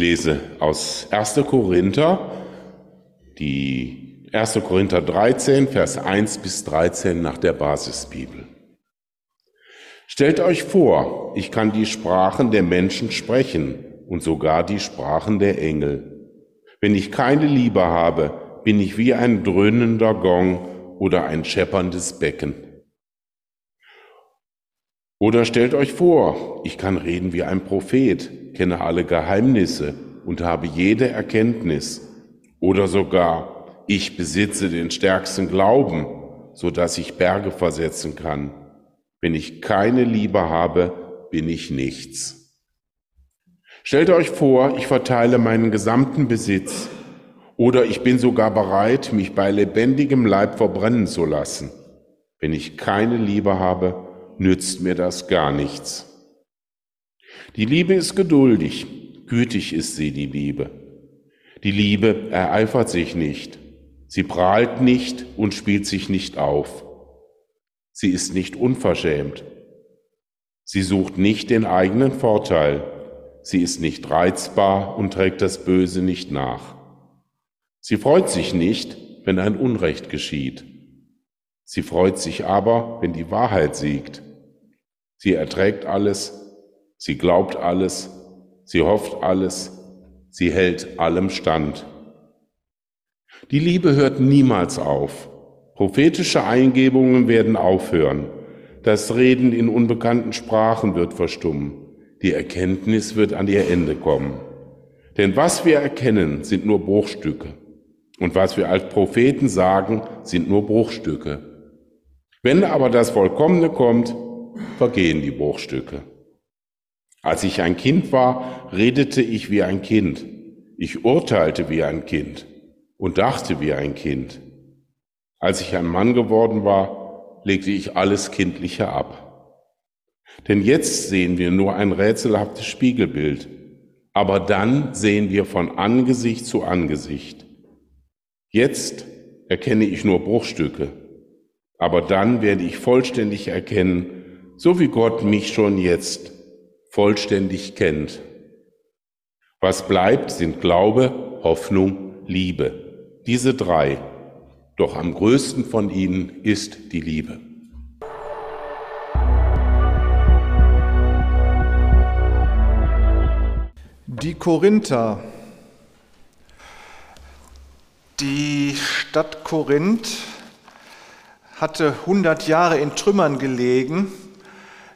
lese aus 1. Korinther, die 1. Korinther 13, Vers 1 bis 13 nach der Basisbibel. Stellt euch vor, ich kann die Sprachen der Menschen sprechen und sogar die Sprachen der Engel. Wenn ich keine Liebe habe, bin ich wie ein dröhnender Gong oder ein schepperndes Becken. Oder stellt euch vor, ich kann reden wie ein Prophet, kenne alle Geheimnisse und habe jede Erkenntnis. Oder sogar, ich besitze den stärksten Glauben, so dass ich Berge versetzen kann. Wenn ich keine Liebe habe, bin ich nichts. Stellt euch vor, ich verteile meinen gesamten Besitz oder ich bin sogar bereit, mich bei lebendigem Leib verbrennen zu lassen. Wenn ich keine Liebe habe, nützt mir das gar nichts. Die Liebe ist geduldig, gütig ist sie, die Liebe. Die Liebe ereifert sich nicht, sie prahlt nicht und spielt sich nicht auf. Sie ist nicht unverschämt. Sie sucht nicht den eigenen Vorteil. Sie ist nicht reizbar und trägt das Böse nicht nach. Sie freut sich nicht, wenn ein Unrecht geschieht. Sie freut sich aber, wenn die Wahrheit siegt. Sie erträgt alles, sie glaubt alles, sie hofft alles, sie hält allem stand. Die Liebe hört niemals auf. Prophetische Eingebungen werden aufhören. Das Reden in unbekannten Sprachen wird verstummen. Die Erkenntnis wird an ihr Ende kommen. Denn was wir erkennen, sind nur Bruchstücke. Und was wir als Propheten sagen, sind nur Bruchstücke. Wenn aber das Vollkommene kommt, vergehen die Bruchstücke. Als ich ein Kind war, redete ich wie ein Kind. Ich urteilte wie ein Kind und dachte wie ein Kind. Als ich ein Mann geworden war, legte ich alles Kindliche ab. Denn jetzt sehen wir nur ein rätselhaftes Spiegelbild, aber dann sehen wir von Angesicht zu Angesicht. Jetzt erkenne ich nur Bruchstücke, aber dann werde ich vollständig erkennen, so wie Gott mich schon jetzt vollständig kennt. Was bleibt, sind Glaube, Hoffnung, Liebe. Diese drei. Doch am größten von ihnen ist die Liebe. Die Korinther. Die Stadt Korinth hatte 100 Jahre in Trümmern gelegen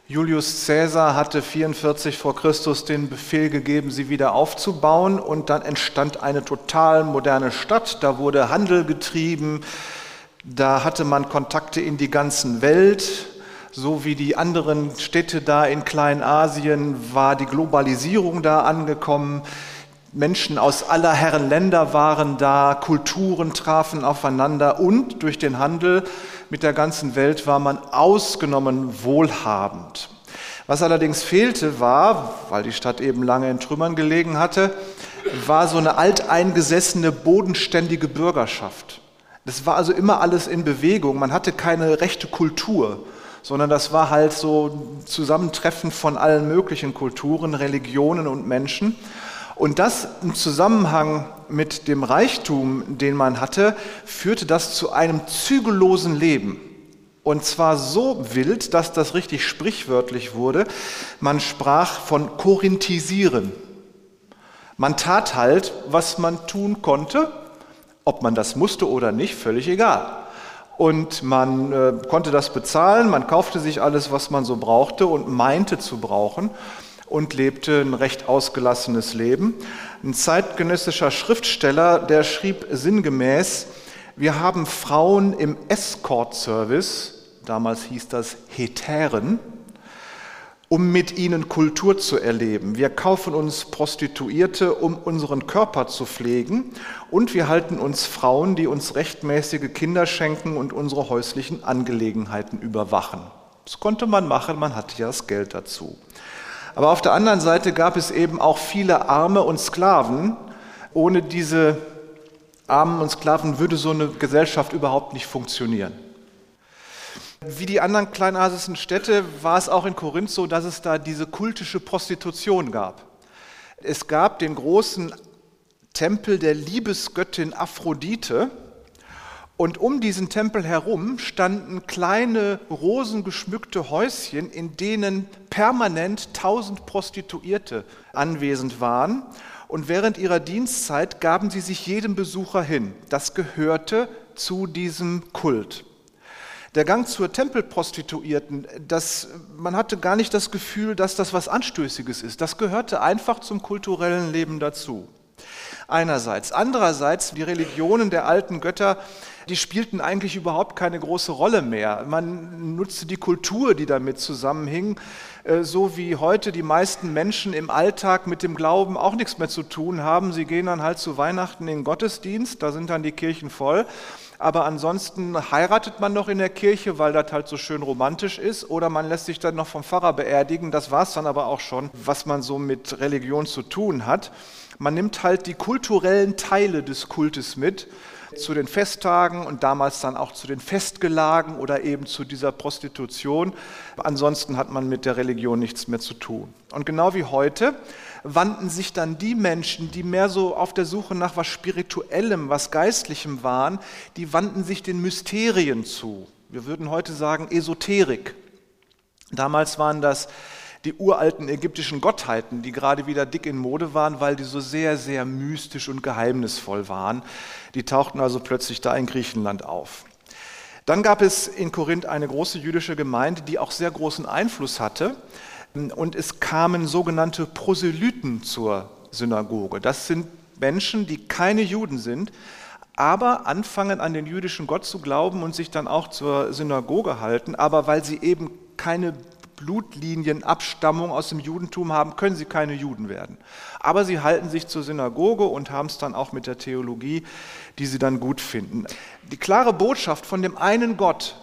Julius Caesar hatte 44 vor Christus den Befehl gegeben, sie wieder aufzubauen und dann entstand eine total moderne Stadt. Da wurde Handel getrieben, da hatte man Kontakte in die ganzen Welt. So wie die anderen Städte da in Kleinasien war die Globalisierung da angekommen. Menschen aus aller Herren Länder waren da, Kulturen trafen aufeinander und durch den Handel mit der ganzen Welt war man ausgenommen wohlhabend. Was allerdings fehlte war, weil die Stadt eben lange in Trümmern gelegen hatte, war so eine alteingesessene, bodenständige Bürgerschaft. Das war also immer alles in Bewegung. Man hatte keine rechte Kultur, sondern das war halt so ein Zusammentreffen von allen möglichen Kulturen, Religionen und Menschen. Und das im Zusammenhang mit dem Reichtum, den man hatte, führte das zu einem zügellosen Leben. Und zwar so wild, dass das richtig sprichwörtlich wurde. Man sprach von Korinthisieren. Man tat halt, was man tun konnte, ob man das musste oder nicht, völlig egal. Und man äh, konnte das bezahlen, man kaufte sich alles, was man so brauchte und meinte zu brauchen und lebte ein recht ausgelassenes Leben. Ein zeitgenössischer Schriftsteller, der schrieb sinngemäß, wir haben Frauen im Escort-Service, damals hieß das Hetären, um mit ihnen Kultur zu erleben. Wir kaufen uns Prostituierte, um unseren Körper zu pflegen und wir halten uns Frauen, die uns rechtmäßige Kinder schenken und unsere häuslichen Angelegenheiten überwachen. Das konnte man machen, man hatte ja das Geld dazu. Aber auf der anderen Seite gab es eben auch viele Arme und Sklaven. Ohne diese Armen und Sklaven würde so eine Gesellschaft überhaupt nicht funktionieren. Wie die anderen kleinasischen Städte war es auch in Korinth so, dass es da diese kultische Prostitution gab. Es gab den großen Tempel der Liebesgöttin Aphrodite. Und um diesen Tempel herum standen kleine rosengeschmückte Häuschen, in denen permanent tausend Prostituierte anwesend waren. Und während ihrer Dienstzeit gaben sie sich jedem Besucher hin. Das gehörte zu diesem Kult. Der Gang zur Tempelprostituierten, das, man hatte gar nicht das Gefühl, dass das was Anstößiges ist. Das gehörte einfach zum kulturellen Leben dazu. Einerseits. Andererseits, die Religionen der alten Götter, die spielten eigentlich überhaupt keine große Rolle mehr. Man nutzte die Kultur, die damit zusammenhing, äh, so wie heute die meisten Menschen im Alltag mit dem Glauben auch nichts mehr zu tun haben. Sie gehen dann halt zu Weihnachten in den Gottesdienst, da sind dann die Kirchen voll. Aber ansonsten heiratet man noch in der Kirche, weil das halt so schön romantisch ist, oder man lässt sich dann noch vom Pfarrer beerdigen. Das war es dann aber auch schon, was man so mit Religion zu tun hat. Man nimmt halt die kulturellen Teile des Kultes mit zu den Festtagen und damals dann auch zu den Festgelagen oder eben zu dieser Prostitution. Ansonsten hat man mit der Religion nichts mehr zu tun. Und genau wie heute wandten sich dann die Menschen, die mehr so auf der Suche nach was Spirituellem, was Geistlichem waren, die wandten sich den Mysterien zu. Wir würden heute sagen Esoterik. Damals waren das die uralten ägyptischen Gottheiten, die gerade wieder dick in Mode waren, weil die so sehr, sehr mystisch und geheimnisvoll waren. Die tauchten also plötzlich da in Griechenland auf. Dann gab es in Korinth eine große jüdische Gemeinde, die auch sehr großen Einfluss hatte. Und es kamen sogenannte Proselyten zur Synagoge. Das sind Menschen, die keine Juden sind, aber anfangen an den jüdischen Gott zu glauben und sich dann auch zur Synagoge halten, aber weil sie eben keine Blutlinienabstammung aus dem Judentum haben, können sie keine Juden werden. Aber sie halten sich zur Synagoge und haben es dann auch mit der Theologie, die sie dann gut finden. Die klare Botschaft von dem einen Gott,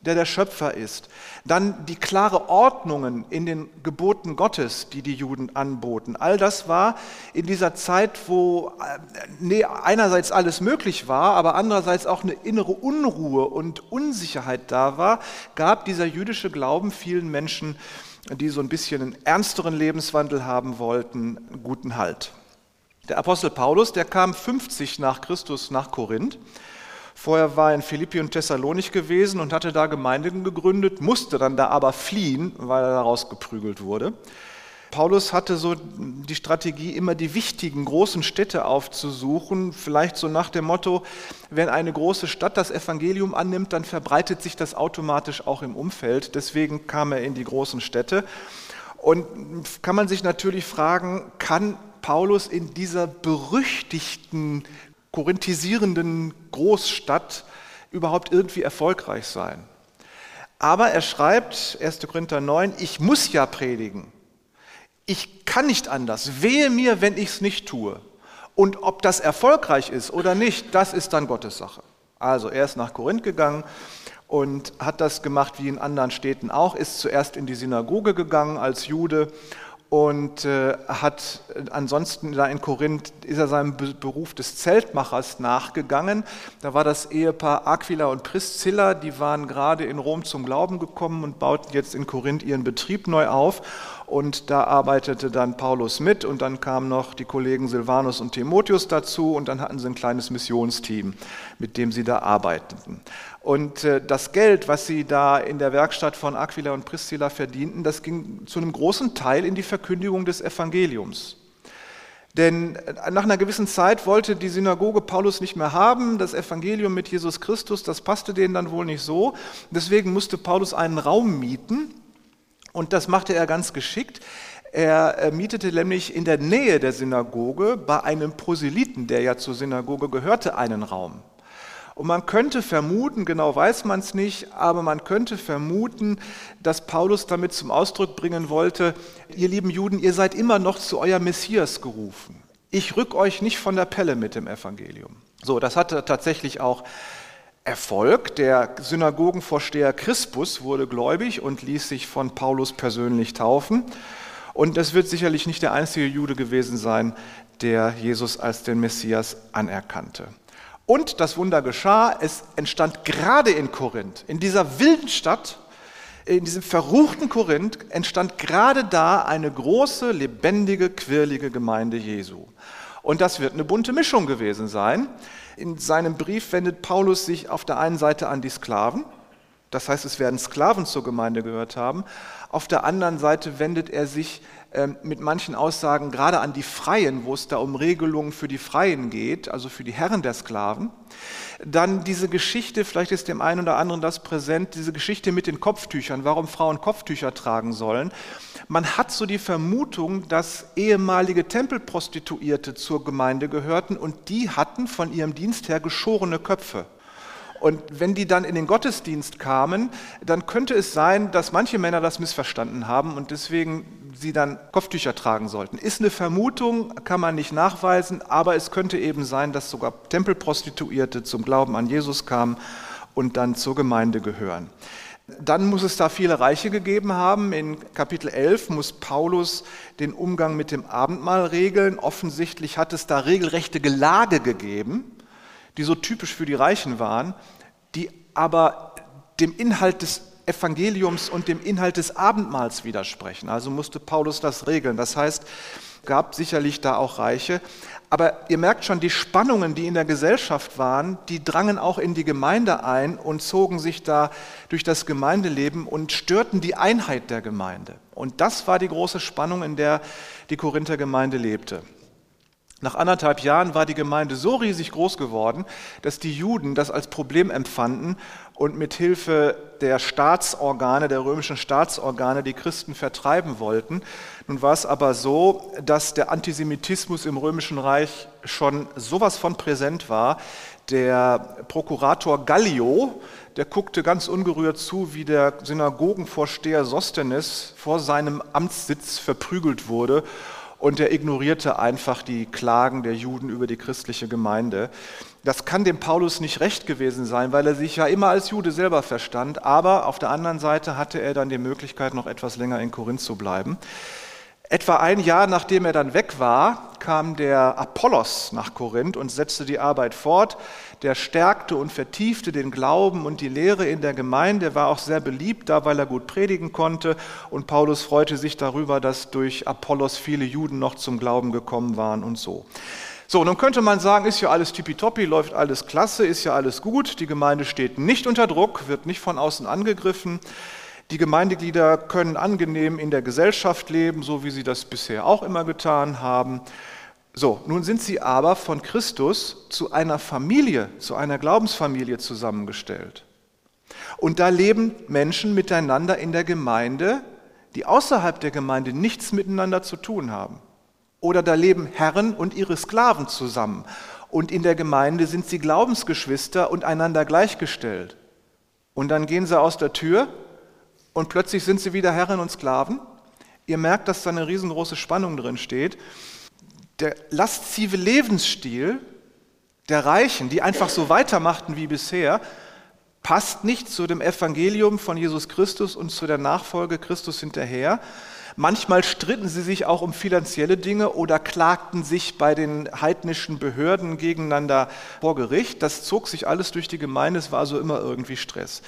der der Schöpfer ist. Dann die klare Ordnungen in den Geboten Gottes, die die Juden anboten. All das war in dieser Zeit, wo äh, nee, einerseits alles möglich war, aber andererseits auch eine innere Unruhe und Unsicherheit da war, gab dieser jüdische Glauben vielen Menschen, die so ein bisschen einen ernsteren Lebenswandel haben wollten, guten Halt. Der Apostel Paulus, der kam 50 nach Christus nach Korinth Vorher war er in Philippi und Thessalonik gewesen und hatte da Gemeinden gegründet, musste dann da aber fliehen, weil er da rausgeprügelt wurde. Paulus hatte so die Strategie, immer die wichtigen großen Städte aufzusuchen, vielleicht so nach dem Motto, wenn eine große Stadt das Evangelium annimmt, dann verbreitet sich das automatisch auch im Umfeld. Deswegen kam er in die großen Städte. Und kann man sich natürlich fragen, kann Paulus in dieser berüchtigten korinthisierenden Großstadt überhaupt irgendwie erfolgreich sein. Aber er schreibt, 1. Korinther 9, ich muss ja predigen. Ich kann nicht anders. Wehe mir, wenn ich es nicht tue. Und ob das erfolgreich ist oder nicht, das ist dann Gottes Sache. Also er ist nach Korinth gegangen und hat das gemacht wie in anderen Städten auch, ist zuerst in die Synagoge gegangen als Jude und äh, hat äh, ansonsten da in Korinth ist er seinem Beruf des Zeltmachers nachgegangen. Da war das Ehepaar Aquila und Priscilla, die waren gerade in Rom zum Glauben gekommen und bauten jetzt in Korinth ihren Betrieb neu auf. Und da arbeitete dann Paulus mit und dann kamen noch die Kollegen Silvanus und Timotheus dazu und dann hatten sie ein kleines Missionsteam, mit dem sie da arbeiteten. Und äh, das Geld, was sie da in der Werkstatt von Aquila und Priscilla verdienten, das ging zu einem großen Teil in die Verkündigung des Evangeliums. Denn äh, nach einer gewissen Zeit wollte die Synagoge Paulus nicht mehr haben. Das Evangelium mit Jesus Christus, das passte denen dann wohl nicht so. Deswegen musste Paulus einen Raum mieten und das machte er ganz geschickt. Er mietete nämlich in der Nähe der Synagoge bei einem Proselyten, der ja zur Synagoge gehörte, einen Raum. Und man könnte vermuten, genau weiß man es nicht, aber man könnte vermuten, dass Paulus damit zum Ausdruck bringen wollte, ihr lieben Juden, ihr seid immer noch zu euer Messias gerufen. Ich rück euch nicht von der Pelle mit dem Evangelium. So, das hatte tatsächlich auch Erfolg. Der Synagogenvorsteher Crispus wurde gläubig und ließ sich von Paulus persönlich taufen. Und das wird sicherlich nicht der einzige Jude gewesen sein, der Jesus als den Messias anerkannte. Und das Wunder geschah, es entstand gerade in Korinth, in dieser wilden Stadt, In diesem verruchten Korinth entstand gerade da eine große, lebendige, quirlige Gemeinde Jesu. Und das wird eine bunte Mischung gewesen sein. In seinem Brief wendet Paulus sich auf der einen Seite an die Sklaven, das heißt, es werden Sklaven zur Gemeinde gehört haben. Auf der anderen Seite wendet er sich ähm, mit manchen Aussagen gerade an die Freien, wo es da um Regelungen für die Freien geht, also für die Herren der Sklaven. Dann diese Geschichte, vielleicht ist dem einen oder anderen das präsent, diese Geschichte mit den Kopftüchern, warum Frauen Kopftücher tragen sollen. Man hat so die Vermutung, dass ehemalige Tempelprostituierte zur Gemeinde gehörten und die hatten von ihrem Dienst her geschorene Köpfe. Und wenn die dann in den Gottesdienst kamen, dann könnte es sein, dass manche Männer das missverstanden haben und deswegen sie dann Kopftücher tragen sollten. Ist eine Vermutung, kann man nicht nachweisen, aber es könnte eben sein, dass sogar Tempelprostituierte zum Glauben an Jesus kamen und dann zur Gemeinde gehören. Dann muss es da viele Reiche gegeben haben. In Kapitel 11 muss Paulus den Umgang mit dem Abendmahl regeln. Offensichtlich hat es da regelrechte Gelage gegeben die so typisch für die Reichen waren, die aber dem Inhalt des Evangeliums und dem Inhalt des Abendmahls widersprechen. Also musste Paulus das regeln. Das heißt, gab sicherlich da auch Reiche. Aber ihr merkt schon, die Spannungen, die in der Gesellschaft waren, die drangen auch in die Gemeinde ein und zogen sich da durch das Gemeindeleben und störten die Einheit der Gemeinde. Und das war die große Spannung, in der die Korinther Gemeinde lebte. Nach anderthalb Jahren war die Gemeinde so riesig groß geworden, dass die Juden das als Problem empfanden und mit Hilfe der Staatsorgane, der römischen Staatsorgane, die Christen vertreiben wollten. Nun war es aber so, dass der Antisemitismus im römischen Reich schon sowas von präsent war. Der Prokurator Gallio, der guckte ganz ungerührt zu, wie der Synagogenvorsteher Sostenes vor seinem Amtssitz verprügelt wurde und er ignorierte einfach die Klagen der Juden über die christliche Gemeinde. Das kann dem Paulus nicht recht gewesen sein, weil er sich ja immer als Jude selber verstand, aber auf der anderen Seite hatte er dann die Möglichkeit, noch etwas länger in Korinth zu bleiben. Etwa ein Jahr nachdem er dann weg war, kam der Apollos nach Korinth und setzte die Arbeit fort. Der stärkte und vertiefte den Glauben und die Lehre in der Gemeinde, war auch sehr beliebt da, weil er gut predigen konnte. Und Paulus freute sich darüber, dass durch Apollos viele Juden noch zum Glauben gekommen waren und so. So, nun könnte man sagen, ist ja alles tippitoppi, läuft alles klasse, ist ja alles gut. Die Gemeinde steht nicht unter Druck, wird nicht von außen angegriffen. Die Gemeindeglieder können angenehm in der Gesellschaft leben, so wie sie das bisher auch immer getan haben. So, nun sind sie aber von Christus zu einer Familie, zu einer Glaubensfamilie zusammengestellt. Und da leben Menschen miteinander in der Gemeinde, die außerhalb der Gemeinde nichts miteinander zu tun haben. Oder da leben Herren und ihre Sklaven zusammen. Und in der Gemeinde sind sie Glaubensgeschwister und einander gleichgestellt. Und dann gehen sie aus der Tür und plötzlich sind sie wieder Herren und Sklaven. Ihr merkt, dass da eine riesengroße Spannung drin steht. Der laszive Lebensstil der Reichen, die einfach so weitermachten wie bisher, passt nicht zu dem Evangelium von Jesus Christus und zu der Nachfolge Christus hinterher, Manchmal stritten sie sich auch um finanzielle Dinge oder klagten sich bei den heidnischen Behörden gegeneinander vor Gericht. Das zog sich alles durch die Gemeinde, es war also immer irgendwie Stress.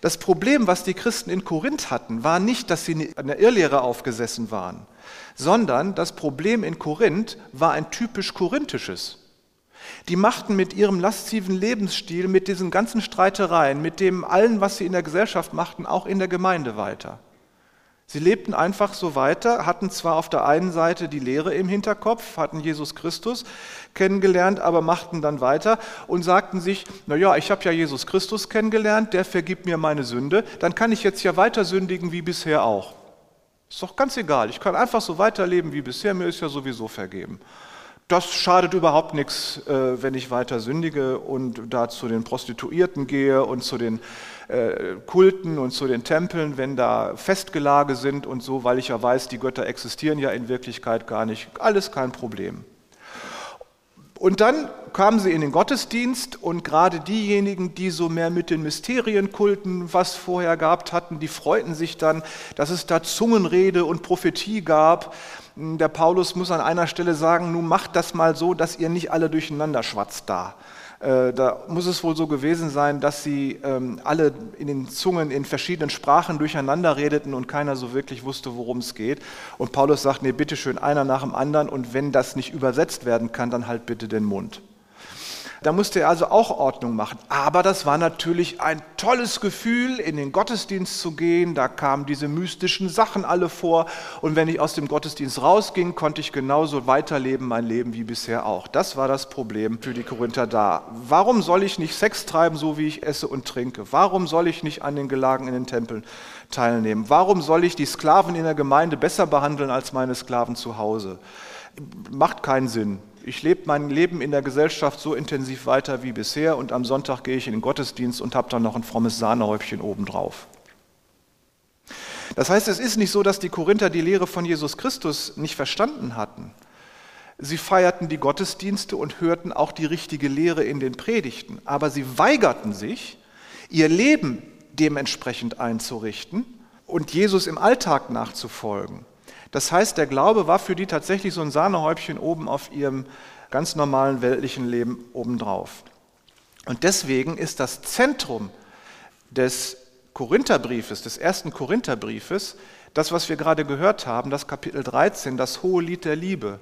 Das Problem, was die Christen in Korinth hatten, war nicht, dass sie der Irrlehre aufgesessen waren, sondern das Problem in Korinth war ein typisch korinthisches. Die machten mit ihrem lasziven Lebensstil, mit diesen ganzen Streitereien, mit dem allen, was sie in der Gesellschaft machten, auch in der Gemeinde weiter. Sie lebten einfach so weiter, hatten zwar auf der einen Seite die Lehre im Hinterkopf, hatten Jesus Christus kennengelernt, aber machten dann weiter und sagten sich, na ja, ich habe ja Jesus Christus kennengelernt, der vergibt mir meine Sünde, dann kann ich jetzt ja weiter sündigen wie bisher auch. Ist doch ganz egal, ich kann einfach so weiterleben wie bisher, mir ist ja sowieso vergeben. Das schadet überhaupt nichts, äh, wenn ich weiter sündige und da zu den Prostituierten gehe und zu den äh, Kulten und zu den Tempeln, wenn da Festgelage sind und so, weil ich ja weiß, die Götter existieren ja in Wirklichkeit gar nicht. Alles kein Problem. Und dann kamen sie in den Gottesdienst und gerade diejenigen, die so mehr mit den Mysterienkulten was vorher gehabt hatten, die freuten sich dann, dass es da Zungenrede und Prophetie gab. Der Paulus muss an einer Stelle sagen, nun macht das mal so, dass ihr nicht alle durcheinander schwatzt da da muss es wohl so gewesen sein, dass sie ähm, alle in den Zungen in verschiedenen Sprachen durcheinander redeten und keiner so wirklich wusste, worum es geht. Und Paulus sagt, nee, bitteschön, einer nach dem anderen und wenn das nicht übersetzt werden kann, dann halt bitte den Mund. Da musste er also auch Ordnung machen. Aber das war natürlich ein tolles Gefühl, in den Gottesdienst zu gehen. Da kamen diese mystischen Sachen alle vor. Und wenn ich aus dem Gottesdienst rausging, konnte ich genauso weiterleben, mein Leben wie bisher auch. Das war das Problem für die Korinther da. Warum soll ich nicht Sex treiben, so wie ich esse und trinke? Warum soll ich nicht an den Gelagen in den Tempeln teilnehmen? Warum soll ich die Sklaven in der Gemeinde besser behandeln als meine Sklaven zu Hause? Macht keinen Sinn. Ich lebe mein Leben in der Gesellschaft so intensiv weiter wie bisher und am Sonntag gehe ich in den Gottesdienst und habe dann noch ein frommes Sahnehäubchen obendrauf. Das heißt, es ist nicht so, dass die Korinther die Lehre von Jesus Christus nicht verstanden hatten. Sie feierten die Gottesdienste und hörten auch die richtige Lehre in den Predigten, aber sie weigerten sich, ihr Leben dementsprechend einzurichten und Jesus im Alltag nachzufolgen. Das heißt, der Glaube war für die tatsächlich so ein Sahnehäubchen oben auf ihrem ganz normalen weltlichen Leben obendrauf. Und deswegen ist das Zentrum des Korintherbriefes, des ersten Korintherbriefes, das, was wir gerade gehört haben, das Kapitel 13, das hohe Lied der Liebe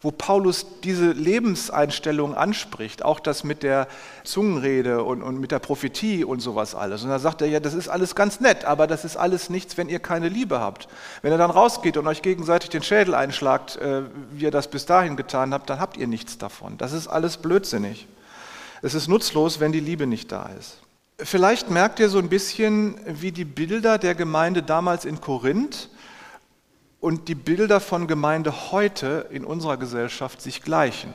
wo Paulus diese Lebenseinstellung anspricht, auch das mit der Zungenrede und, und mit der Prophetie und sowas alles. Und da sagt er, ja, das ist alles ganz nett, aber das ist alles nichts, wenn ihr keine Liebe habt. Wenn ihr dann rausgeht und euch gegenseitig den Schädel einschlagt, äh, wie ihr das bis dahin getan habt, dann habt ihr nichts davon. Das ist alles blödsinnig. Es ist nutzlos, wenn die Liebe nicht da ist. Vielleicht merkt ihr so ein bisschen, wie die Bilder der Gemeinde damals in Korinth und die Bilder von Gemeinde heute in unserer Gesellschaft sich gleichen.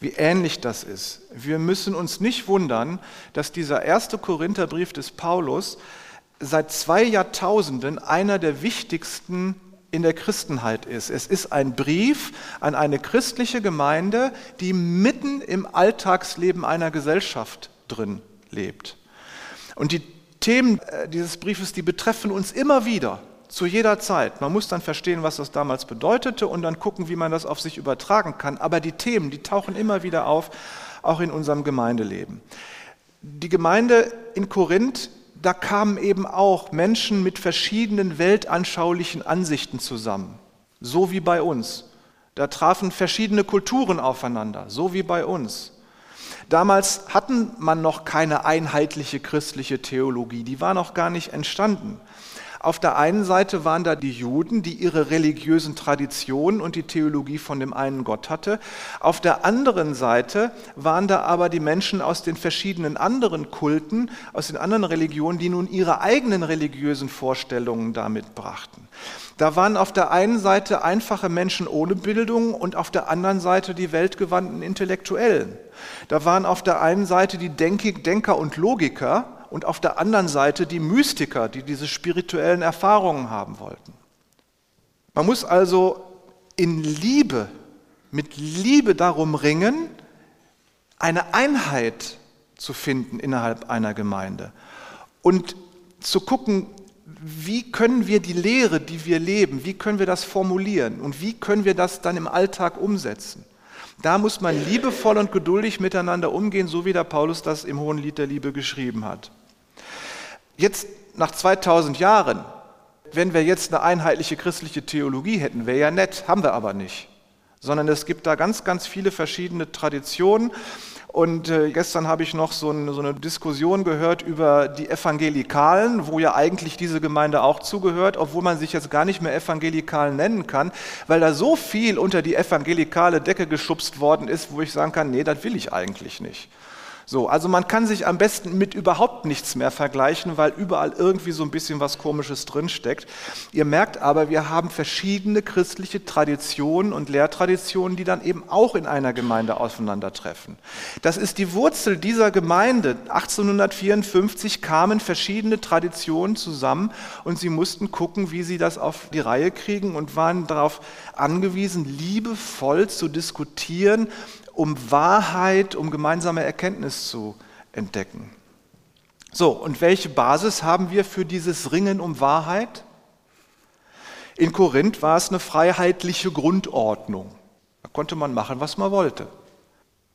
Wie ähnlich das ist. Wir müssen uns nicht wundern, dass dieser erste Korintherbrief des Paulus seit zwei Jahrtausenden einer der wichtigsten in der Christenheit ist. Es ist ein Brief an eine christliche Gemeinde, die mitten im Alltagsleben einer Gesellschaft drin lebt. Und die Themen äh, dieses Briefes, die betreffen uns immer wieder zu jeder Zeit. Man muss dann verstehen, was das damals bedeutete und dann gucken, wie man das auf sich übertragen kann. Aber die Themen, die tauchen immer wieder auf, auch in unserem Gemeindeleben. Die Gemeinde in Korinth, da kamen eben auch Menschen mit verschiedenen weltanschaulichen Ansichten zusammen, so wie bei uns. Da trafen verschiedene Kulturen aufeinander, so wie bei uns. Damals hatten man noch keine einheitliche christliche Theologie, die war noch gar nicht entstanden. Auf der einen Seite waren da die Juden, die ihre religiösen Traditionen und die Theologie von dem einen Gott hatte. Auf der anderen Seite waren da aber die Menschen aus den verschiedenen anderen Kulten, aus den anderen Religionen, die nun ihre eigenen religiösen Vorstellungen damit brachten. Da waren auf der einen Seite einfache Menschen ohne Bildung und auf der anderen Seite die weltgewandten Intellektuellen. Da waren auf der einen Seite die Denker und Logiker und auf der anderen Seite die Mystiker, die diese spirituellen Erfahrungen haben wollten. Man muss also in Liebe, mit Liebe darum ringen, eine Einheit zu finden innerhalb einer Gemeinde und zu gucken, wie können wir die Lehre, die wir leben, wie können wir das formulieren und wie können wir das dann im Alltag umsetzen. Da muss man liebevoll und geduldig miteinander umgehen, so wie der Paulus das im Hohen Lied der Liebe geschrieben hat. Jetzt nach 2000 Jahren, wenn wir jetzt eine einheitliche christliche Theologie hätten, wäre ja nett, haben wir aber nicht. Sondern es gibt da ganz, ganz viele verschiedene Traditionen. Und äh, gestern habe ich noch so, ein, so, eine Diskussion gehört über die Evangelikalen, wo ja eigentlich diese Gemeinde auch zugehört, obwohl man sich jetzt gar nicht mehr Evangelikalen nennen kann, weil da so viel unter die evangelikale Decke geschubst worden ist, wo ich sagen kann, nee, das will ich eigentlich nicht. So, also man kann sich am besten mit überhaupt nichts mehr vergleichen, weil überall irgendwie so ein bisschen was Komisches drinsteckt. Ihr merkt aber, wir haben verschiedene christliche Traditionen und Lehrtraditionen, die dann eben auch in einer Gemeinde aufeinandertreffen. Das ist die Wurzel dieser Gemeinde. 1854 kamen verschiedene Traditionen zusammen und sie mussten gucken, wie sie das auf die Reihe kriegen und waren darauf angewiesen, liebevoll zu diskutieren um Wahrheit, um gemeinsame Erkenntnis zu entdecken. So, und welche Basis haben wir für dieses Ringen um Wahrheit? In Korinth war es eine freiheitliche Grundordnung. Da konnte man machen, was man wollte.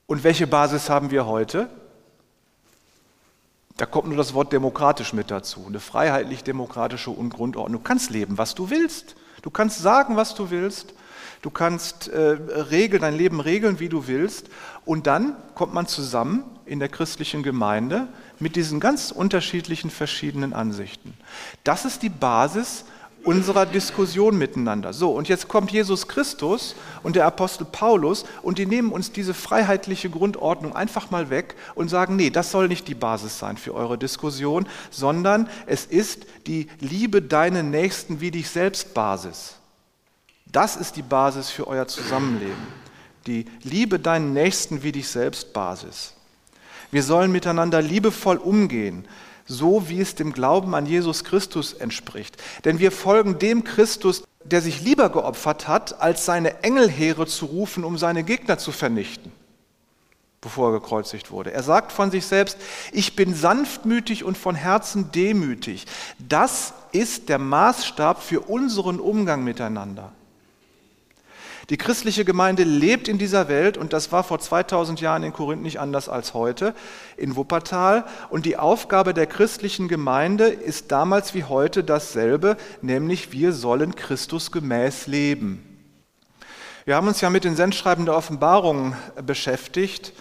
Und welche Basis haben wir heute? Da kommt nur das Wort demokratisch mit dazu. Eine freiheitlich-demokratische Grundordnung. Du kannst leben, was du willst. Du kannst sagen, was du willst. Du kannst äh, regeln, dein Leben regeln, wie du willst. Und dann kommt man zusammen in der christlichen Gemeinde mit diesen ganz unterschiedlichen verschiedenen Ansichten. Das ist die Basis unserer Diskussion miteinander. So, und jetzt kommt Jesus Christus und der Apostel Paulus und die nehmen uns diese freiheitliche Grundordnung einfach mal weg und sagen, nee, das soll nicht die Basis sein für eure Diskussion, sondern es ist die Liebe deinen Nächsten wie dich selbst Basis. Das ist die Basis für euer Zusammenleben. Die Liebe deinen Nächsten wie dich selbst Basis. Wir sollen miteinander liebevoll umgehen so wie es dem Glauben an Jesus Christus entspricht. Denn wir folgen dem Christus, der sich lieber geopfert hat, als seine Engelheere zu rufen, um seine Gegner zu vernichten, bevor er gekreuzigt wurde. Er sagt von sich selbst, ich bin sanftmütig und von Herzen demütig. Das ist der Maßstab für unseren Umgang miteinander. Die christliche Gemeinde lebt in dieser Welt und das war vor 2000 Jahren in Korinth nicht anders als heute in Wuppertal. Und die Aufgabe der christlichen Gemeinde ist damals wie heute dasselbe, nämlich wir sollen Christus gemäß leben. Wir haben uns ja mit den Sendschreiben der Offenbarung beschäftigt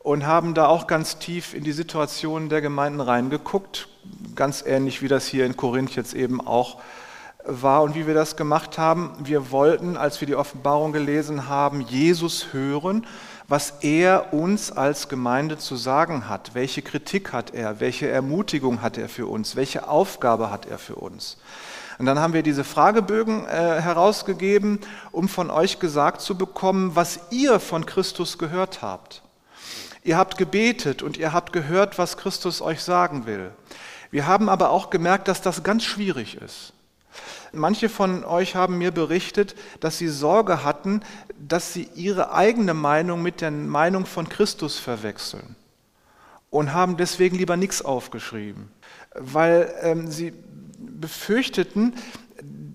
und haben da auch ganz tief in die Situation der Gemeinden reingeguckt, ganz ähnlich wie das hier in Korinth jetzt eben auch war und wie wir das gemacht haben. Wir wollten, als wir die Offenbarung gelesen haben, Jesus hören, was er uns als Gemeinde zu sagen hat. Welche Kritik hat er? Welche Ermutigung hat er für uns? Welche Aufgabe hat er für uns? Und dann haben wir diese Fragebögen äh, herausgegeben, um von euch gesagt zu bekommen, was ihr von Christus gehört habt. Ihr habt gebetet und ihr habt gehört, was Christus euch sagen will. Wir haben aber auch gemerkt, dass das ganz schwierig ist. Manche von euch haben mir berichtet, dass sie Sorge hatten, dass sie ihre eigene Meinung mit der Meinung von Christus verwechseln und haben deswegen lieber nichts aufgeschrieben, weil ähm, sie befürchteten,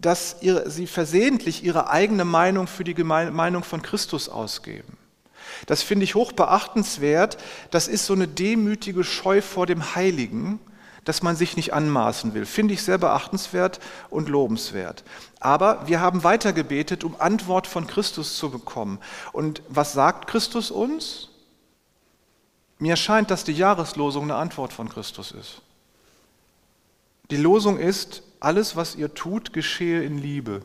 dass ihre, sie versehentlich ihre eigene Meinung für die Meinung von Christus ausgeben. Das finde ich hoch beachtenswert. Das ist so eine demütige Scheu vor dem Heiligen, dass man sich nicht anmaßen will. Finde ich sehr beachtenswert und lobenswert. Aber wir haben weiter gebetet, um Antwort von Christus zu bekommen. Und was sagt Christus uns? Mir scheint, dass die Jahreslosung eine Antwort von Christus ist. Die Losung ist, alles, was ihr tut, geschehe in Liebe.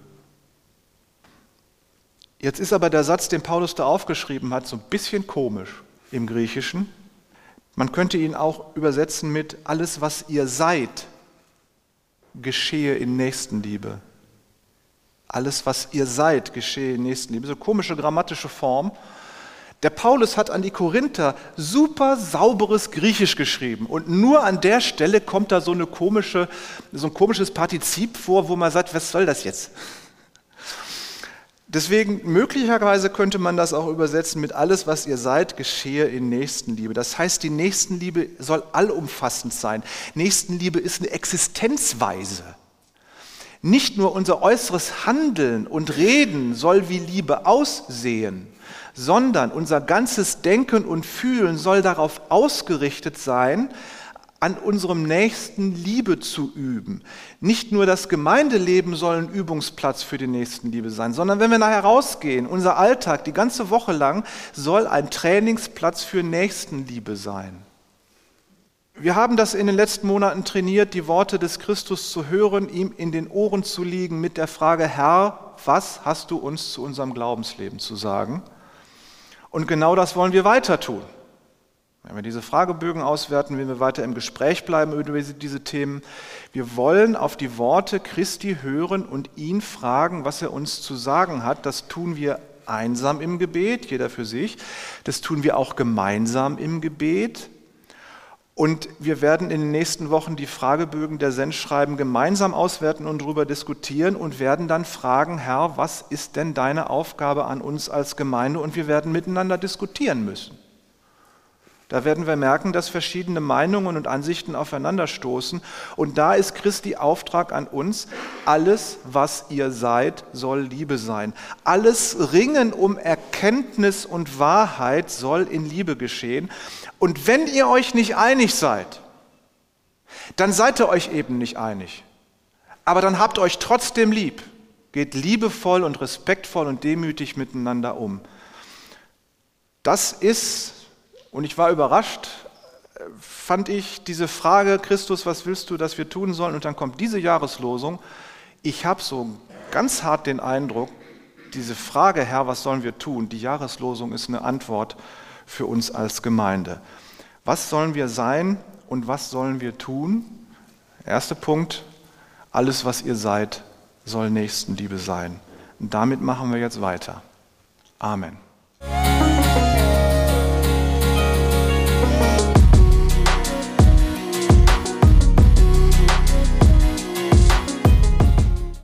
Jetzt ist aber der Satz, den Paulus da aufgeschrieben hat, so ein bisschen komisch im Griechischen. Man könnte ihn auch übersetzen mit alles, was ihr seid, geschehe in Nächstenliebe. Alles, was ihr seid, geschehe in Nächstenliebe. So komische grammatische Form. Der Paulus hat an die Korinther super sauberes Griechisch geschrieben und nur an der Stelle kommt da so, eine komische, so ein komisches Partizip vor, wo man sagt, was soll das jetzt? Deswegen möglicherweise könnte man das auch übersetzen mit alles, was ihr seid, geschehe in Nächstenliebe. Das heißt, die Nächstenliebe soll allumfassend sein. Nächstenliebe ist eine Existenzweise. Nicht nur unser äußeres Handeln und Reden soll wie Liebe aussehen, sondern unser ganzes Denken und Fühlen soll darauf ausgerichtet sein, an unserem Nächsten Liebe zu üben. Nicht nur das Gemeindeleben soll ein Übungsplatz für die Nächstenliebe sein, sondern wenn wir nachher rausgehen, unser Alltag die ganze Woche lang soll ein Trainingsplatz für Nächstenliebe sein. Wir haben das in den letzten Monaten trainiert, die Worte des Christus zu hören, ihm in den Ohren zu liegen mit der Frage, Herr, was hast du uns zu unserem Glaubensleben zu sagen? Und genau das wollen wir weiter tun. Wenn wir diese Fragebögen auswerten, wenn wir weiter im Gespräch bleiben über diese Themen, wir wollen auf die Worte Christi hören und ihn fragen, was er uns zu sagen hat. Das tun wir einsam im Gebet, jeder für sich. Das tun wir auch gemeinsam im Gebet. Und wir werden in den nächsten Wochen die Fragebögen der Sendschreiben gemeinsam auswerten und darüber diskutieren und werden dann fragen, Herr, was ist denn deine Aufgabe an uns als Gemeinde? Und wir werden miteinander diskutieren müssen. Da werden wir merken, dass verschiedene Meinungen und Ansichten aufeinanderstoßen. Und da ist Christi Auftrag an uns, alles, was ihr seid, soll Liebe sein. Alles Ringen um Erkenntnis und Wahrheit soll in Liebe geschehen. Und wenn ihr euch nicht einig seid, dann seid ihr euch eben nicht einig. Aber dann habt euch trotzdem lieb. Geht liebevoll und respektvoll und demütig miteinander um. Das ist und ich war überrascht, fand ich diese Frage, Christus, was willst du, dass wir tun sollen? Und dann kommt diese Jahreslosung. Ich habe so ganz hart den Eindruck, diese Frage, Herr, was sollen wir tun? Die Jahreslosung ist eine Antwort für uns als Gemeinde. Was sollen wir sein und was sollen wir tun? Erster Punkt, alles, was ihr seid, soll Nächstenliebe sein. Und damit machen wir jetzt weiter. Amen.